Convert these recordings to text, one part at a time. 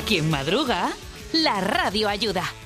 A quien madruga, la radio ayuda.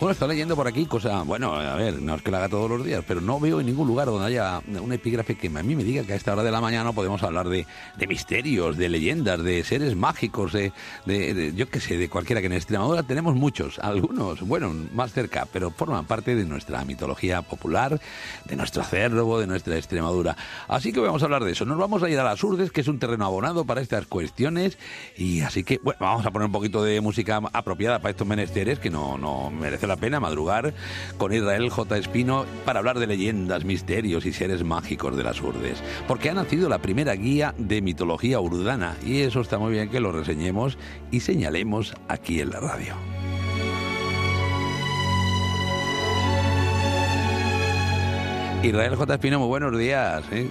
Bueno, está leyendo por aquí cosa, bueno, a ver, no es que la haga todos los días, pero no veo en ningún lugar donde haya un epígrafe que a mí me diga que a esta hora de la mañana podemos hablar de, misterios, de leyendas, de seres mágicos, de, yo qué sé, de cualquiera que en Extremadura tenemos muchos, algunos, bueno, más cerca, pero forman parte de nuestra mitología popular, de nuestro acervo, de nuestra Extremadura. Así que vamos a hablar de eso. Nos vamos a ir a las Urdes, que es un terreno abonado para estas cuestiones, y así que, bueno, vamos a poner un poquito de música apropiada para estos menesteres que no, no merece la pena madrugar con Israel J. Espino para hablar de leyendas, misterios y seres mágicos de las urdes. Porque ha nacido la primera guía de mitología urdana y eso está muy bien que lo reseñemos y señalemos aquí en la radio. Israel J. Espino, muy buenos días. ¿eh?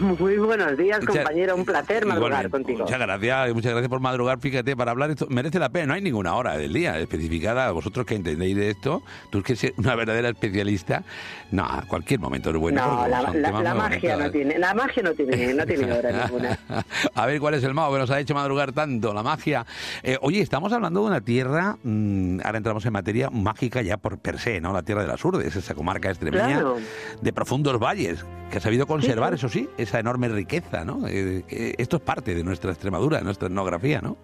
Muy buenos días, compañero. Un placer madrugar contigo. Muchas gracias, muchas gracias por madrugar. Fíjate, para hablar esto merece la pena. No hay ninguna hora del día especificada. Vosotros que entendéis de esto, tú que eres una verdadera especialista, no, cualquier momento es bueno. No, la, la, magia no tiene, la magia no tiene, no tiene hora ninguna. A ver cuál es el mago que nos ha hecho madrugar tanto, la magia. Eh, oye, estamos hablando de una tierra, mmm, ahora entramos en materia mágica ya por per se, ¿no? La tierra de las Urdes, esa comarca extremeña. Claro de profundos valles, que ha sabido conservar, eso sí, esa enorme riqueza, ¿no? Eh, esto es parte de nuestra Extremadura, de nuestra etnografía, ¿no?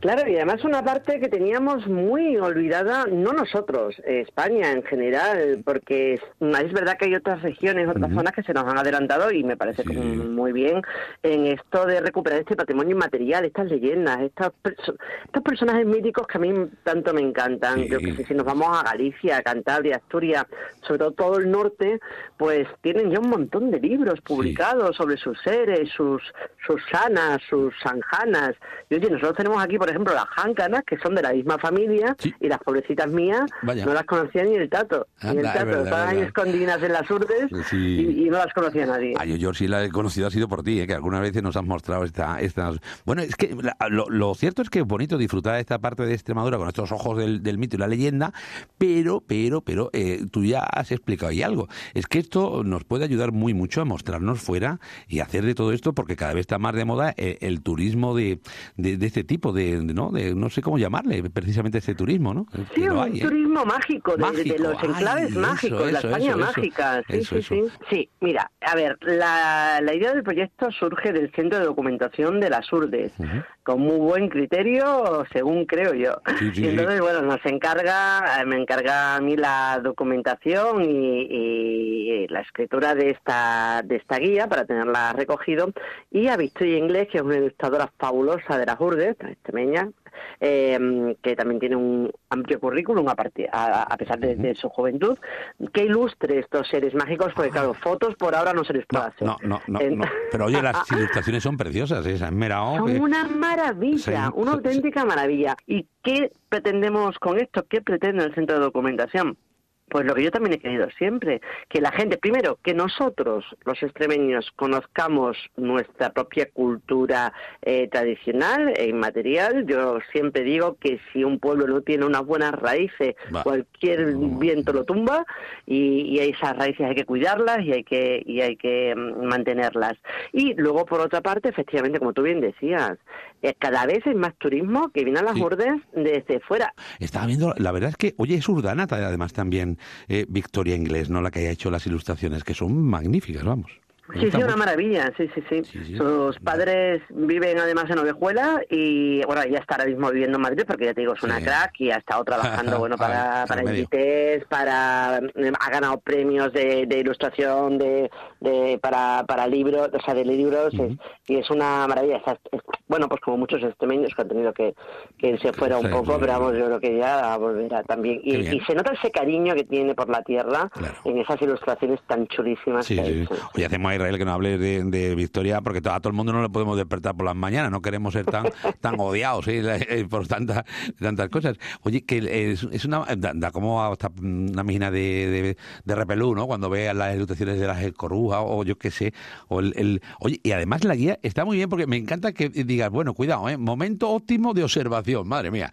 Claro, y además una parte que teníamos muy olvidada, no nosotros, España en general, porque es, verdad que hay otras regiones, otras zonas que se nos han adelantado y me parece sí. muy bien en esto de recuperar este patrimonio inmaterial, estas leyendas, estas estos personajes míticos que a mí tanto me encantan. Sí. Yo que sé, si nos vamos a Galicia, Cantabria, Asturias, sobre todo todo el norte, pues tienen ya un montón de libros publicados sí. sobre sus seres, sus, sus sanas, sus sanjanas. Y oye, nosotros tenemos aquí, por ejemplo, las jáncanas, que son de la misma familia, sí. y las pobrecitas mías Vaya. no las conocía ni el tato. Anda, ni el tato, verdad, estaban ahí escondidas en las urdes sí. y, y, no las conocía nadie. Ay, yo, yo, sí la he conocido, ha sido por ti, ¿eh? que algunas veces nos has mostrado esta, estas... Bueno, es que la, lo, lo, cierto es que es bonito disfrutar de esta parte de Extremadura con estos ojos del, del mito y la leyenda, pero, pero, pero, eh, tú ya has explicado ahí algo. Es que esto nos puede ayudar muy mucho a mostrarnos fuera y hacer de todo esto, porque cada vez está más de moda eh, el turismo de, de, de este tipo, de, ¿no? De, no sé cómo llamarle, precisamente este turismo, ¿no? Sí, un hay, ¿eh? turismo mágico, de, mágico. de, los enclaves Ay, mágicos, eso, la España eso, mágica. Sí, sí, sí. Sí, mira, a ver, la, la, idea del proyecto surge del Centro de Documentación de las Urdes, uh -huh. con muy buen criterio, según creo yo. Sí, sí, y entonces, bueno, nos encarga, me encarga a mí la documentación y, y, la escritura de esta, de esta guía para tenerla recogido, y a Victoria Inglés, que es una ilustradora fabulosa de las Urdes, eh, que también tiene un amplio currículum a, partir, a, a pesar de, de, su juventud, que ilustre estos seres mágicos, porque claro, fotos por ahora no se les puede hacer. No, no, no, no, Pero oye, las ilustraciones son preciosas, ¿eh? esas Merao, Son que... una maravilla, sí, una sí, auténtica maravilla. ¿Y qué pretendemos con esto? ¿Qué pretende el centro de documentación? Pues lo que yo también he querido siempre, que la gente, primero, que nosotros, los extremeños, conozcamos nuestra propia cultura eh, tradicional e inmaterial. Yo siempre digo que si un pueblo no tiene unas buenas raíces, Va. cualquier viento lo tumba y, y, esas raíces hay que cuidarlas y hay que, y hay que mm, mantenerlas. Y luego, por otra parte, efectivamente, como tú bien decías, eh, cada vez hay más turismo que viene a las sí. bordes desde fuera. Estaba viendo, la verdad es que, oye, es Urdana además también eh, Victoria Inglés, ¿no? La que haya hecho las ilustraciones, que son magníficas, vamos. Sí, sí, una maravilla, sí, sí, sí, sí, sí. Sus padres viven además en Ovejuela y, bueno, ella está ahora mismo viviendo en Madrid porque ya te digo, es una sí. crack y ha estado trabajando, bueno, para, para Inditex, para, ha ganado premios de, de ilustración, de, de, para, para libros, o sea, de libros, uh -huh. es, y es una maravilla. Está, es, bueno, pues como muchos extremeños que han tenido que, que se fuera un poco, pero vamos, yo creo que ya volverá también. Y, y, se nota ese cariño que tiene por la tierra claro. en esas ilustraciones tan chulísimas sí, que sí. Oye, hacemos Israel que no hable de, de, Victoria, porque a todo el mundo no le podemos despertar por las mañanas, no queremos ser tan tan odiados ¿sí? Eh, por tantas tantas cosas. Oye, que es, es una da, da, como hasta una mina de, de, de, repelú, ¿no? Cuando veas las ilustraciones de las corujas o yo qué sé, o el, el, oye, y además la guía está muy bien porque me encanta que digas, bueno, cuidado, ¿eh? momento óptimo de observación, madre mía.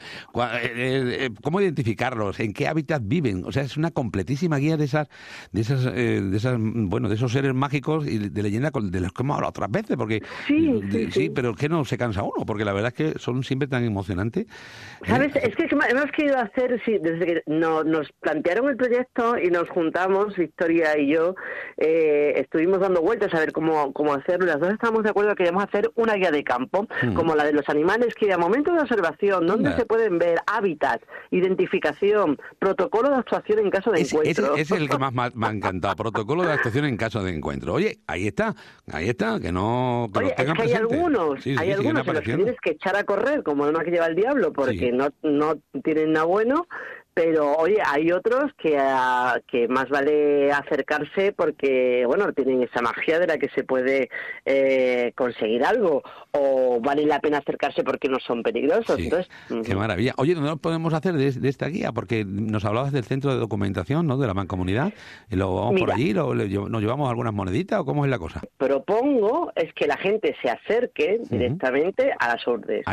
Eh, ¿Cómo identificarlos? ¿En qué hábitat viven? O sea, es una completísima guía de esas, de esas, de esas, bueno, de esos seres mágicos y de leyenda de los que hemos hablado otras veces, porque sí, sí, pero es que no se cansa uno, porque la verdad es que son siempre tan emocionantes. ¿Sabes? Es que hemos querido hacer, sí, desde que nos plantearon el proyecto y nos juntamos, Victoria y yo, estuvimos dando vueltas a ver cómo, cómo hacerlo. Las dos estamos de acuerdo que queremos hacer una guía de campo, hmm. como la de los animales, que a momentos de observación, donde se pueden ver hábitats, identificación, protocolo de actuación en caso de encuentro. Ese, es el que más me ha encantado, protocolo de actuación en caso de encuentro. Oye, ahí está, ahí está, que no que Oye, es que hay algunos, hay algunos en los que tienes que echar a correr, como el que lleva el diablo, porque no, no tienen nada bueno, pero oye, hay otros que, ah, que más vale acercarse porque, bueno, tienen esa magia de la que se puede eh, conseguir algo, o vale la pena acercarse porque no son peligrosos. Entonces, Qué maravilla. Oye, ¿no podemos hacer de, esta guía? Porque nos hablabas del centro de documentación, ¿no? De la mancomunidad, y lo vamos por allí, lo, ¿nos llevamos algunas moneditas o cómo es la cosa? Propongo es que la gente se acerque directamente a las urdes.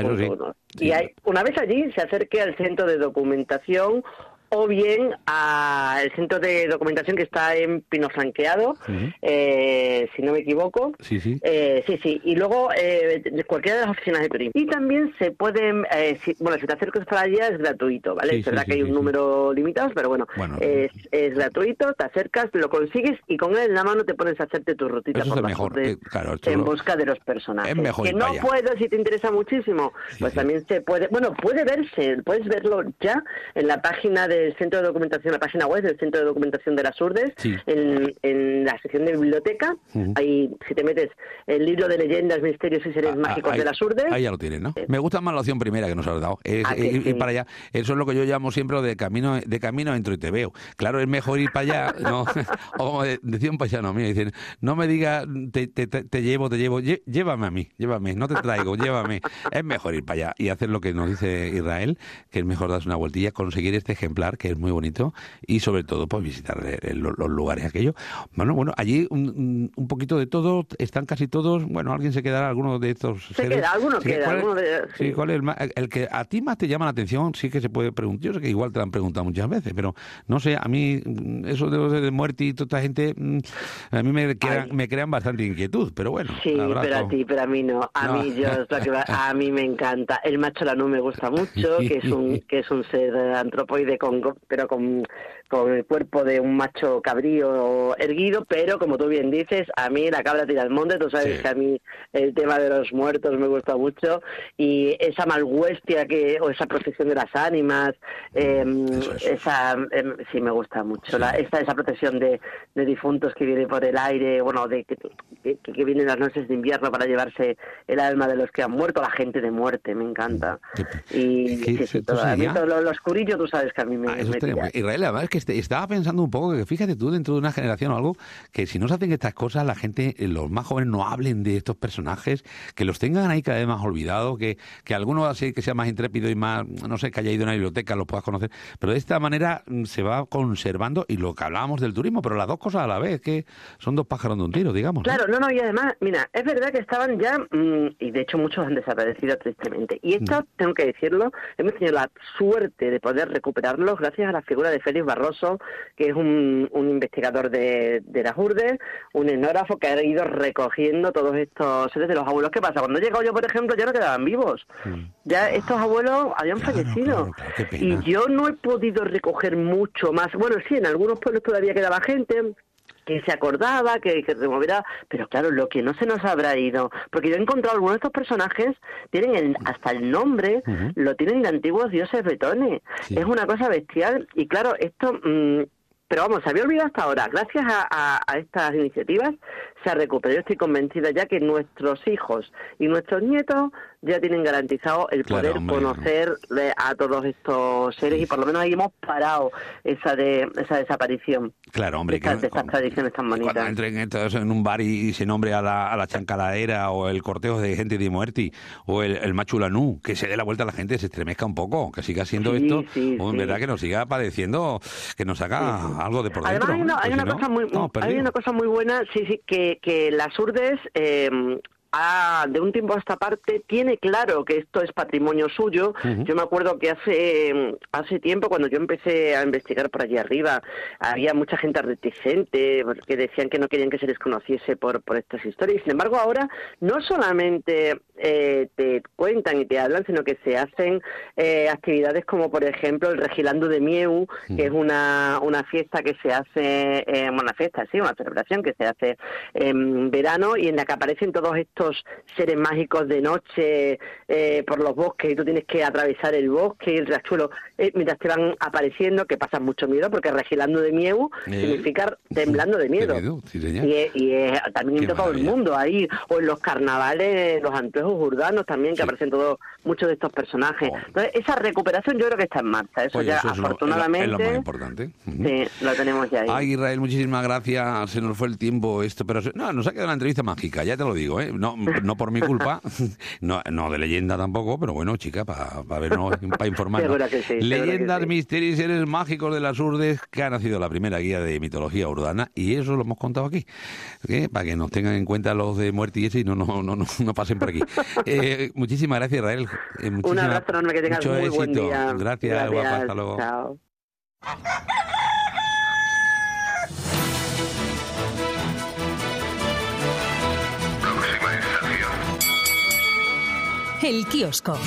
Y hay, una vez allí se acerque al centro de documentación o bien al centro de documentación que está en Pino Franqueado, eh, si no me equivoco. Sí, sí. Eh, sí, sí. Y luego eh, cualquiera de las oficinas de turismo. Y también se pueden, eh, bueno, si te acercas para allá es gratuito, ¿vale? es verdad que hay un número limitado, pero bueno, es, es, gratuito, te acercas, lo consigues y con él en la mano te pones a hacerte tu rutita por mejor, claro, en busca de los personajes. Es mejor que no puedo, si te interesa muchísimo, pues también se puede, bueno, puede verse, puedes verlo ya en la página de el Centro de Documentación, la página web del Centro de Documentación de las Urdes, en, la sección de biblioteca. Ahí, si te metes el libro de leyendas, misterios y seres ah, ah, mágicos de las Urdes. Ahí ya lo tienes, ¿no? Me gusta más la opción primera que nos has dado. Es, ah, ir, para allá. Eso es lo que yo llamo siempre de camino de camino entro y te veo. Claro, es mejor ir para allá, ¿no? o como decía un paisano mío, dicen, no me digas te, te, te, llevo, te llevo, llévame a mí, llévame, no te traigo, llévame. Es mejor ir para allá y hacer lo que nos dice Israel, que es mejor darse una vueltilla, conseguir este ejemplar, que es muy bonito y sobre todo pues visitar los, lugares aquellos. Bueno, bueno, allí un, un, poquito de todo, están casi todos, bueno, alguien se quedará, alguno de estos Se queda, alguno queda. ¿cuál, de, sí. ¿cuál es el, que a ti más te llama la atención? Sí que se puede preguntar, yo sé que igual te lo han preguntado muchas veces, pero no sé, a mí eso de, de muerte y toda esta gente, mm, a mí me crean, me crean bastante inquietud, pero bueno. Sí, pero a ti, pero a mí no. A mí yo, a mí me encanta. El macho lanú me gusta mucho, que es un que es un ser antropoide con, pero con con el cuerpo de un macho cabrío erguido, pero como tú bien dices, a mí la cabra tira al monte, tú sabes que a mí el tema de los muertos me gusta mucho y esa malhuestia que o esa protección de las ánimas, em, esa em, sí me gusta mucho, la, esa, esa protección de, difuntos que viene por el aire, bueno, de que, que, vienen las noches de invierno para llevarse el alma de los que han muerto, la gente de muerte, me encanta. Y sí, todo, a mí todo lo, oscurillo, tú sabes que a mí me, ah, Israel, además que estaba pensando un poco que fíjate tú dentro de una generación o algo que si no se hacen estas cosas la gente, eh, los más jóvenes no hablen de estos personajes, que los tengan ahí cada vez más olvidados, que, que alguno así que sea más intrépido y más, no sé, que haya ido a una biblioteca los puedas conocer, pero de esta manera mm, se va conservando y lo que hablábamos del turismo, pero las dos cosas a la vez, que son dos pájaros de un tiro, digamos. Claro, no, no, y además, mira, es verdad que estaban ya, mm, y de hecho muchos han desaparecido tristemente, y esto, mm. tengo que decirlo, hemos tenido la suerte de poder recuperarlos gracias a la figura de Félix Barroso, que es un, investigador de, de las URDES, un etnógrafo que ha ido recogiendo todos estos seres de los abuelos. ¿Qué pasa? Cuando he llegado yo, por ejemplo, ya no quedaban vivos. Ya estos abuelos habían fallecido. y yo no he podido recoger mucho más. Bueno, sí, en algunos pueblos todavía quedaba gente, que se acordaba, que, que removerá, pero claro, lo que no se nos habrá ido, porque yo he encontrado algunos de estos personajes, tienen hasta el nombre, lo tienen de antiguos dioses bretones, es una cosa bestial, y claro, esto... Mm, pero vamos, se había olvidado hasta ahora. Gracias a, estas iniciativas se ha recuperado. Yo estoy convencida ya que nuestros hijos y nuestros nietos ya tienen garantizado el poder conocer a todos estos seres y por lo menos ahí hemos parado esa de esa desaparición. Claro, hombre. De, estas tradiciones tan bonitas. Cuando entren en un bar y, se nombre a la, a la chancalaera o el cortejo de gente de muerte o el, el machulanú, que se dé la vuelta a la gente, se estremezca un poco, que siga siendo esto, o en verdad que nos siga padeciendo, que nos haga algo de por dentro. Además hay una, cosa muy, hay una cosa muy buena, sí, sí, que, que las urdes... Eh, de un tiempo a esta parte tiene claro que esto es patrimonio suyo. Yo me acuerdo que hace, hace tiempo, cuando yo empecé a investigar por allí arriba, había mucha gente reticente que decían que no querían que se les conociese por, por estas historias. Sin embargo, ahora no solamente eh, te cuentan y te hablan, sino que se hacen eh, actividades como, por ejemplo, el Regilando de Mieu, que es una, una fiesta que se hace, eh, una fiesta, sí, una celebración que se hace en verano y en la que aparecen todos estos seres mágicos de noche eh, por los bosques y tú tienes que atravesar el bosque y el riachuelo mientras te van apareciendo, que pasas mucho miedo, porque Regilando de Mieu significa temblando de miedo. y, también en todo el mundo ahí, o en los carnavales, los anteojos urbanos también, que aparecen todos muchos de estos personajes. Oh. Entonces, esa recuperación yo creo que está en marcha. Eso ya, afortunadamente. Es lo, más importante. Sí, lo tenemos ya ahí. Ay, Israel, muchísimas gracias. Se nos fue el tiempo esto, pero no, nos ha quedado una entrevista mágica, ya te lo digo, ¿eh? No, no por mi culpa, no, no de leyenda tampoco, pero bueno, chica, para pa vernos, para informarnos. Leyendas, misterios y seres mágicos de las urdes, que ha nacido la primera guía de mitología urbana, y eso lo hemos contado aquí, ¿eh? para que nos tengan en cuenta los de muerte y ese y no, no, no, no pasen por aquí. Eh, muchísimas gracias, Israel. Eh, Un abrazo enorme, que tengas muy buen día. Gracias, guapa, hasta luego. Chao. El kiosco.